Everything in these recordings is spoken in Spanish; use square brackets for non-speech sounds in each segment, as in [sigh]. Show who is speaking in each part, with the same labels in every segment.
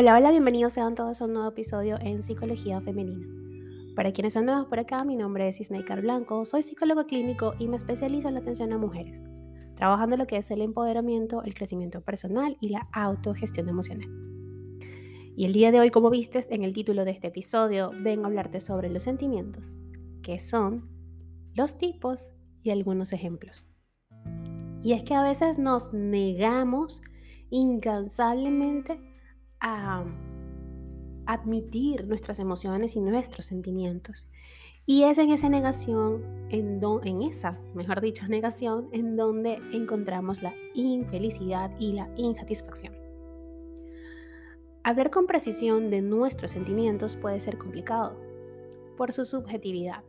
Speaker 1: Hola, hola, bienvenidos sean todos a un nuevo episodio en Psicología Femenina. Para quienes son nuevos por acá, mi nombre es Isnaikar Blanco, soy psicólogo clínico y me especializo en la atención a mujeres, trabajando lo que es el empoderamiento, el crecimiento personal y la autogestión emocional. Y el día de hoy, como vistes en el título de este episodio, vengo a hablarte sobre los sentimientos, que son los tipos y algunos ejemplos. Y es que a veces nos negamos incansablemente a admitir nuestras emociones y nuestros sentimientos. Y es en esa negación, en, en esa, mejor dicho, negación, en donde encontramos la infelicidad y la insatisfacción. Hablar con precisión de nuestros sentimientos puede ser complicado por su subjetividad.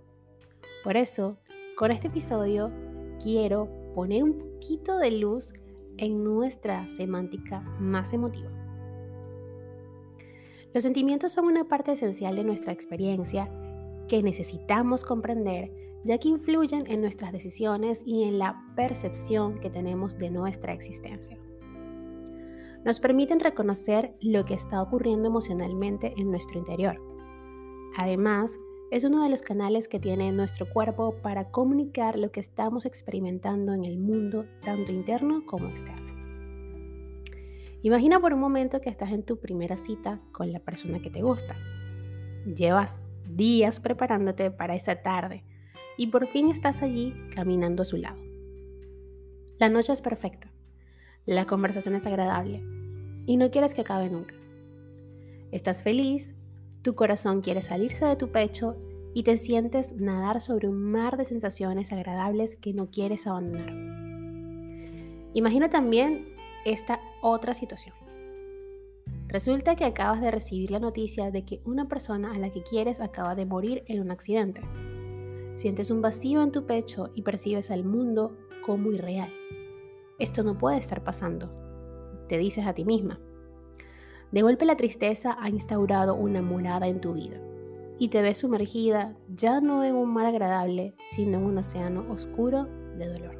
Speaker 1: Por eso, con este episodio quiero poner un poquito de luz en nuestra semántica más emotiva. Los sentimientos son una parte esencial de nuestra experiencia que necesitamos comprender ya que influyen en nuestras decisiones y en la percepción que tenemos de nuestra existencia. Nos permiten reconocer lo que está ocurriendo emocionalmente en nuestro interior. Además, es uno de los canales que tiene nuestro cuerpo para comunicar lo que estamos experimentando en el mundo, tanto interno como externo. Imagina por un momento que estás en tu primera cita con la persona que te gusta. Llevas días preparándote para esa tarde y por fin estás allí caminando a su lado. La noche es perfecta, la conversación es agradable y no quieres que acabe nunca. Estás feliz, tu corazón quiere salirse de tu pecho y te sientes nadar sobre un mar de sensaciones agradables que no quieres abandonar. Imagina también esta otra situación. Resulta que acabas de recibir la noticia de que una persona a la que quieres acaba de morir en un accidente. Sientes un vacío en tu pecho y percibes al mundo como irreal. Esto no puede estar pasando, te dices a ti misma. De golpe la tristeza ha instaurado una morada en tu vida y te ves sumergida ya no en un mar agradable, sino en un océano oscuro de dolor.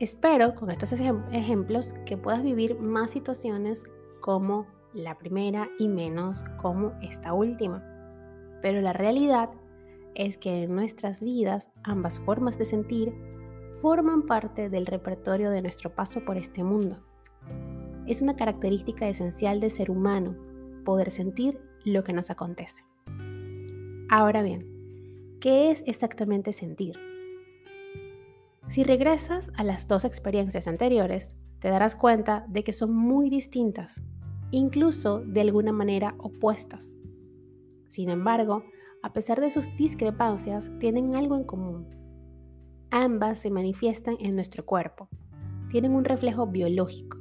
Speaker 1: Espero con estos ejemplos que puedas vivir más situaciones como la primera y menos como esta última. Pero la realidad es que en nuestras vidas ambas formas de sentir forman parte del repertorio de nuestro paso por este mundo. Es una característica esencial del ser humano poder sentir lo que nos acontece. Ahora bien, ¿qué es exactamente sentir? Si regresas a las dos experiencias anteriores, te darás cuenta de que son muy distintas, incluso de alguna manera opuestas. Sin embargo, a pesar de sus discrepancias, tienen algo en común. Ambas se manifiestan en nuestro cuerpo, tienen un reflejo biológico.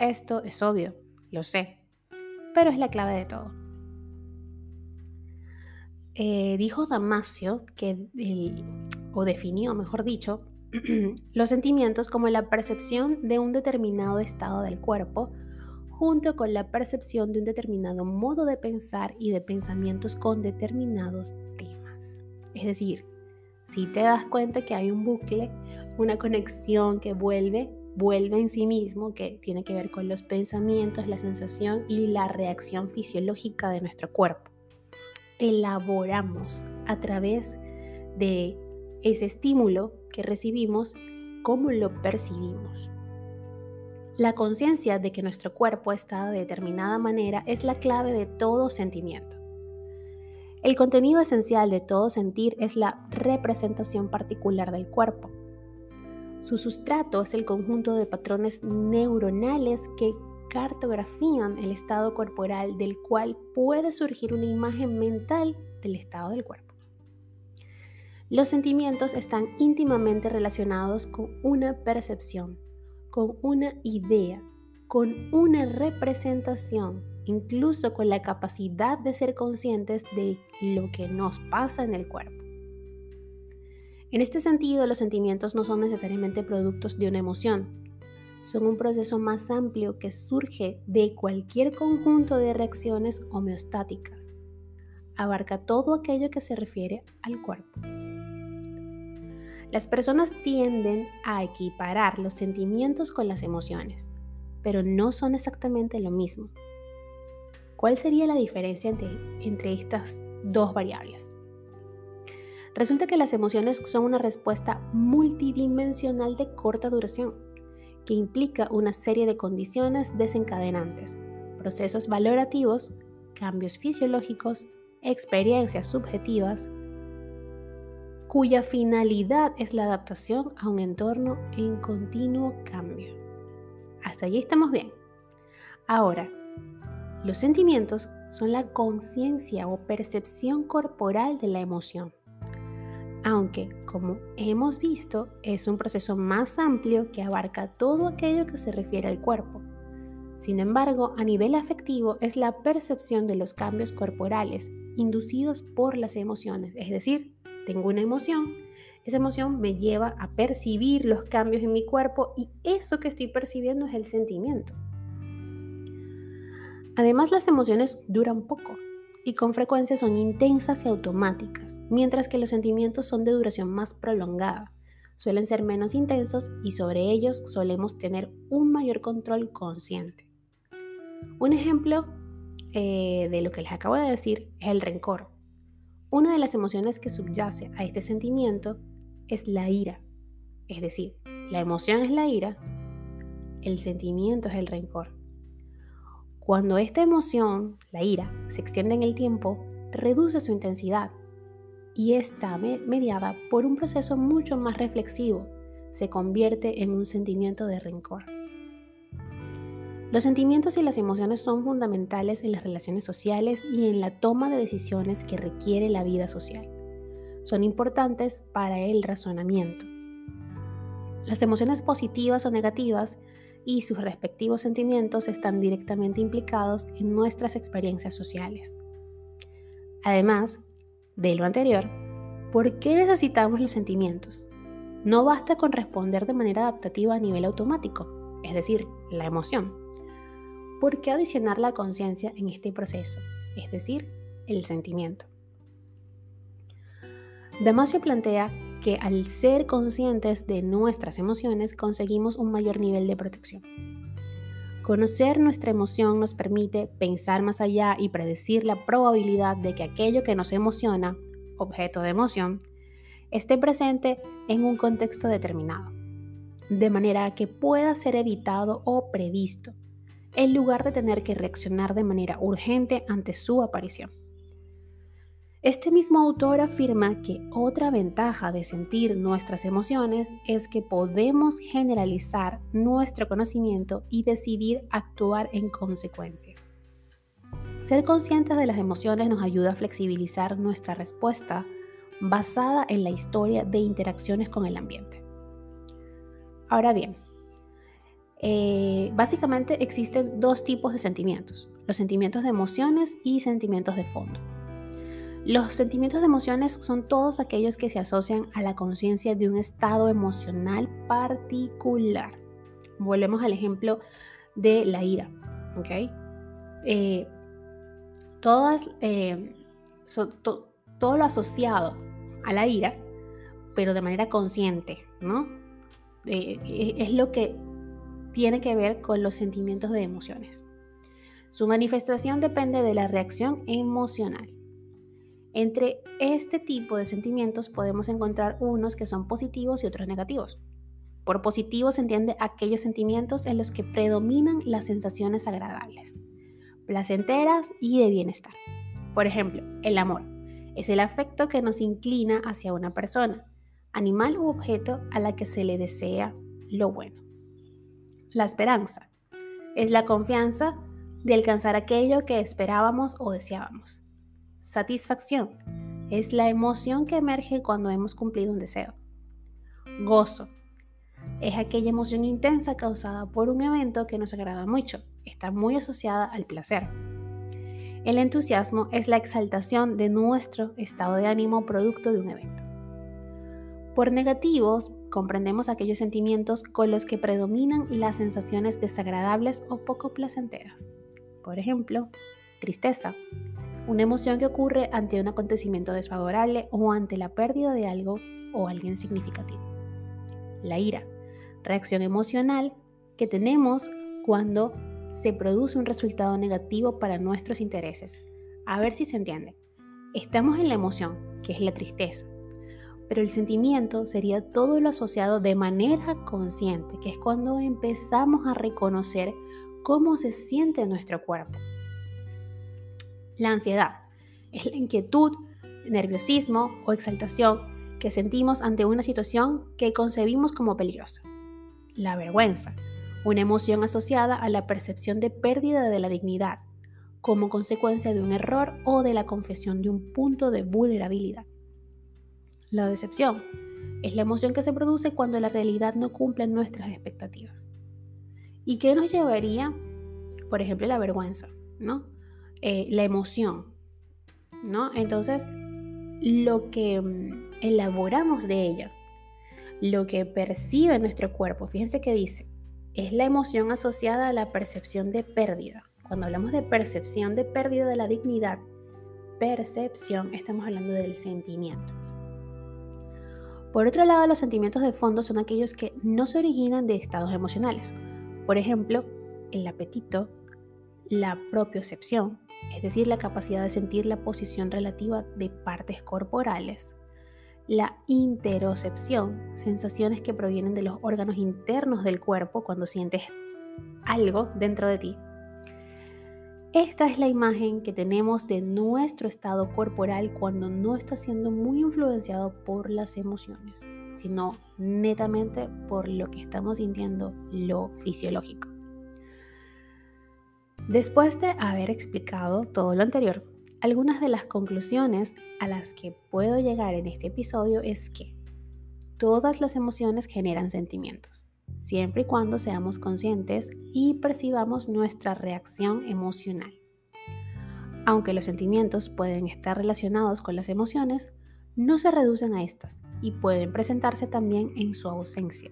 Speaker 1: Esto es obvio, lo sé, pero es la clave de todo. Eh, dijo Damasio que o definió, mejor dicho, [clears throat] los sentimientos como la percepción de un determinado estado del cuerpo junto con la percepción de un determinado modo de pensar y de pensamientos con determinados temas. Es decir, si te das cuenta que hay un bucle, una conexión que vuelve, vuelve en sí mismo, que tiene que ver con los pensamientos, la sensación y la reacción fisiológica de nuestro cuerpo. Elaboramos a través de ese estímulo que recibimos, cómo lo percibimos. La conciencia de que nuestro cuerpo está de determinada manera es la clave de todo sentimiento. El contenido esencial de todo sentir es la representación particular del cuerpo. Su sustrato es el conjunto de patrones neuronales que cartografían el estado corporal del cual puede surgir una imagen mental del estado del cuerpo. Los sentimientos están íntimamente relacionados con una percepción, con una idea, con una representación, incluso con la capacidad de ser conscientes de lo que nos pasa en el cuerpo. En este sentido, los sentimientos no son necesariamente productos de una emoción, son un proceso más amplio que surge de cualquier conjunto de reacciones homeostáticas. Abarca todo aquello que se refiere al cuerpo. Las personas tienden a equiparar los sentimientos con las emociones, pero no son exactamente lo mismo. ¿Cuál sería la diferencia entre, estas dos variables? Resulta que las emociones son una respuesta multidimensional de corta duración, que implica una serie de condiciones desencadenantes, procesos valorativos, cambios fisiológicos, experiencias subjetivas, cuya finalidad es la adaptación a un entorno en continuo cambio. Hasta allí estamos bien. Ahora, los sentimientos son la conciencia o percepción corporal de la emoción. Aunque, como hemos visto, es un proceso más amplio que abarca todo aquello que se refiere al cuerpo. Sin embargo, a nivel afectivo es la percepción de los cambios corporales inducidos por las emociones, es decir, tengo una emoción, esa emoción me lleva a percibir los cambios en mi cuerpo y eso que estoy percibiendo es el sentimiento. Además, las emociones duran poco y con frecuencia son intensas y automáticas, mientras que los sentimientos son de duración más prolongada. Suelen ser menos intensos y sobre ellos solemos tener un mayor control consciente. Un ejemplo eh, de lo que les acabo de decir es el rencor. Una de las emociones que subyace a este sentimiento es la ira. Es decir, la emoción es la ira, el sentimiento es el rencor. Cuando esta emoción, la ira, se extiende en el tiempo, reduce su intensidad y está mediada por un proceso mucho más reflexivo, se convierte en un sentimiento de rencor. Los sentimientos y las emociones son fundamentales en las relaciones sociales y en la toma de decisiones que requiere la vida social. Son importantes para el razonamiento. Las emociones positivas o negativas y sus respectivos sentimientos están directamente implicados en nuestras experiencias sociales. Además de lo anterior, ¿por qué necesitamos los sentimientos? No basta con responder de manera adaptativa a nivel automático, es decir, la emoción ¿por qué adicionar la conciencia en este proceso? Es decir, el sentimiento. Damasio plantea que al ser conscientes de nuestras emociones conseguimos un mayor nivel de protección. Conocer nuestra emoción nos permite pensar más allá y predecir la probabilidad de que aquello que nos emociona, objeto de emoción, esté presente en un contexto determinado, de manera que pueda ser evitado o previsto en lugar de tener que reaccionar de manera urgente ante su aparición. Este mismo autor afirma que otra ventaja de sentir nuestras emociones es que podemos generalizar nuestro conocimiento y decidir actuar en consecuencia. Ser conscientes de las emociones nos ayuda a flexibilizar nuestra respuesta basada en la historia de interacciones con el ambiente. Ahora bien, eh, básicamente existen dos tipos de sentimientos, los sentimientos de emociones y sentimientos de fondo. Los sentimientos de emociones son todos aquellos que se asocian a la conciencia de un estado emocional particular. Volvemos al ejemplo de la ira. Eh, todas, eh, todo lo asociado a la ira, pero de manera consciente, ¿no? es lo que tiene que ver con los sentimientos de emociones. Su manifestación depende de la reacción emocional. Entre este tipo de sentimientos podemos encontrar unos que son positivos y otros negativos. Por positivos se entiende aquellos sentimientos en los que predominan las sensaciones agradables, placenteras y de bienestar. Por ejemplo, el amor es el afecto que nos inclina hacia una persona, animal u objeto a la que se le desea lo bueno. La esperanza es la confianza de alcanzar aquello que esperábamos o deseábamos. Satisfacción es la emoción que emerge cuando hemos cumplido un deseo. Gozo es aquella emoción intensa causada por un evento que nos agrada mucho, está muy asociada al placer. El entusiasmo es la exaltación de nuestro estado de ánimo producto de un evento. Por negativos, comprendemos aquellos sentimientos con los que predominan las sensaciones desagradables o poco placenteras. Por ejemplo, tristeza, una emoción que ocurre ante un acontecimiento desfavorable o ante la pérdida de algo o alguien significativo. La ira, reacción emocional que tenemos cuando se produce un resultado negativo para nuestros intereses. A ver si se entiende. Estamos en la emoción, que es la tristeza, pero el sentimiento sería todo lo asociado de manera consciente, que es cuando empezamos a reconocer cómo se siente nuestro cuerpo. La ansiedad es la inquietud, nerviosismo o exaltación que sentimos ante una situación que concebimos como peligrosa. La vergüenza, una emoción asociada a la percepción de pérdida de la dignidad como consecuencia de un error o de la confesión de un punto de vulnerabilidad. La decepción es la emoción que se produce cuando la realidad no cumple nuestras expectativas. ¿Y qué nos llevaría, por ejemplo, la vergüenza, ¿no? Eh, la emoción, ¿no? Entonces, lo que mm, elaboramos de ella, lo que percibe nuestro cuerpo, fíjense que dice, es la emoción asociada a la percepción de pérdida. Cuando hablamos de percepción de pérdida de la dignidad, percepción, estamos hablando del sentimiento. Por otro lado, los sentimientos de fondo son aquellos que no se originan de estados emocionales. Por ejemplo, el apetito, la propiocepción, es decir, la capacidad de sentir la posición relativa de partes corporales, la interocepción, sensaciones que provienen de los órganos internos del cuerpo cuando sientes algo dentro de ti, esta es la imagen que tenemos de nuestro estado corporal cuando no está siendo muy influenciado por las emociones, sino netamente por lo que estamos sintiendo, lo fisiológico. Después de haber explicado todo lo anterior, algunas de las conclusiones a las que puedo llegar en este episodio es que todas las emociones generan sentimientos siempre y cuando seamos conscientes y percibamos nuestra reacción emocional. Aunque los sentimientos pueden estar relacionados con las emociones, no se reducen a estas y pueden presentarse también en su ausencia.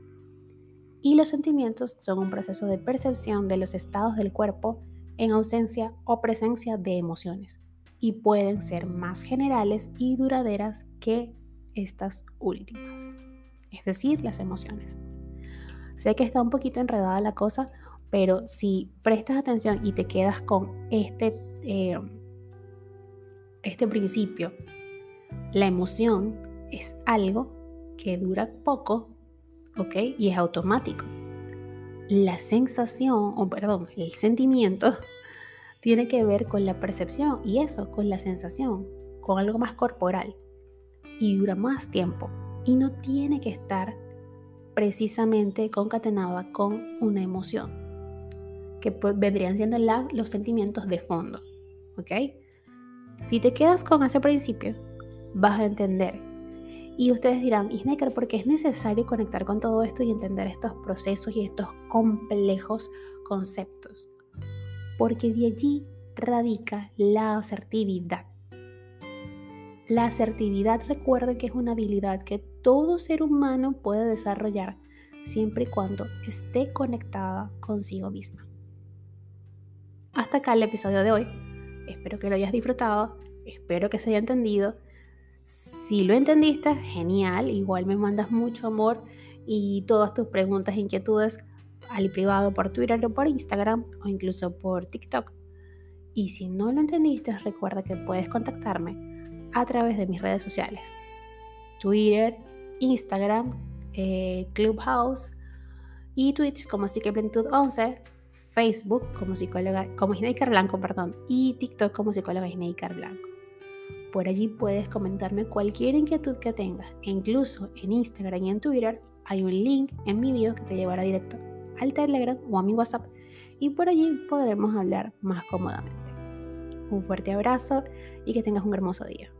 Speaker 1: Y los sentimientos son un proceso de percepción de los estados del cuerpo en ausencia o presencia de emociones y pueden ser más generales y duraderas que estas últimas, es decir, las emociones. Sé que está un poquito enredada la cosa, pero si prestas atención y te quedas con este, eh, este principio, la emoción es algo que dura poco, ¿ok? Y es automático. La sensación, o perdón, el sentimiento [laughs] tiene que ver con la percepción y eso, con la sensación, con algo más corporal. Y dura más tiempo. Y no tiene que estar precisamente concatenada con una emoción, que vendrían siendo los sentimientos de fondo. ¿Ok? Si te quedas con ese principio, vas a entender. Y ustedes dirán, Isnecker, ¿por qué es necesario conectar con todo esto y entender estos procesos y estos complejos conceptos? Porque de allí radica la asertividad. La asertividad recuerden que es una habilidad que todo ser humano puede desarrollar siempre y cuando esté conectada consigo misma. Hasta acá el episodio de hoy. Espero que lo hayas disfrutado, espero que se haya entendido. Si lo entendiste, genial, igual me mandas mucho amor y todas tus preguntas e inquietudes al privado por Twitter o por Instagram o incluso por TikTok. Y si no lo entendiste, recuerda que puedes contactarme a través de mis redes sociales. Twitter, Instagram, eh, Clubhouse y Twitch como Psiqueplenitud 11, Facebook como psicóloga, como Blanco, perdón, y TikTok como psicóloga Isneikar Blanco. Por allí puedes comentarme cualquier inquietud que tengas e incluso en Instagram y en Twitter hay un link en mi bio que te llevará directo al Telegram o a mi WhatsApp y por allí podremos hablar más cómodamente. Un fuerte abrazo y que tengas un hermoso día.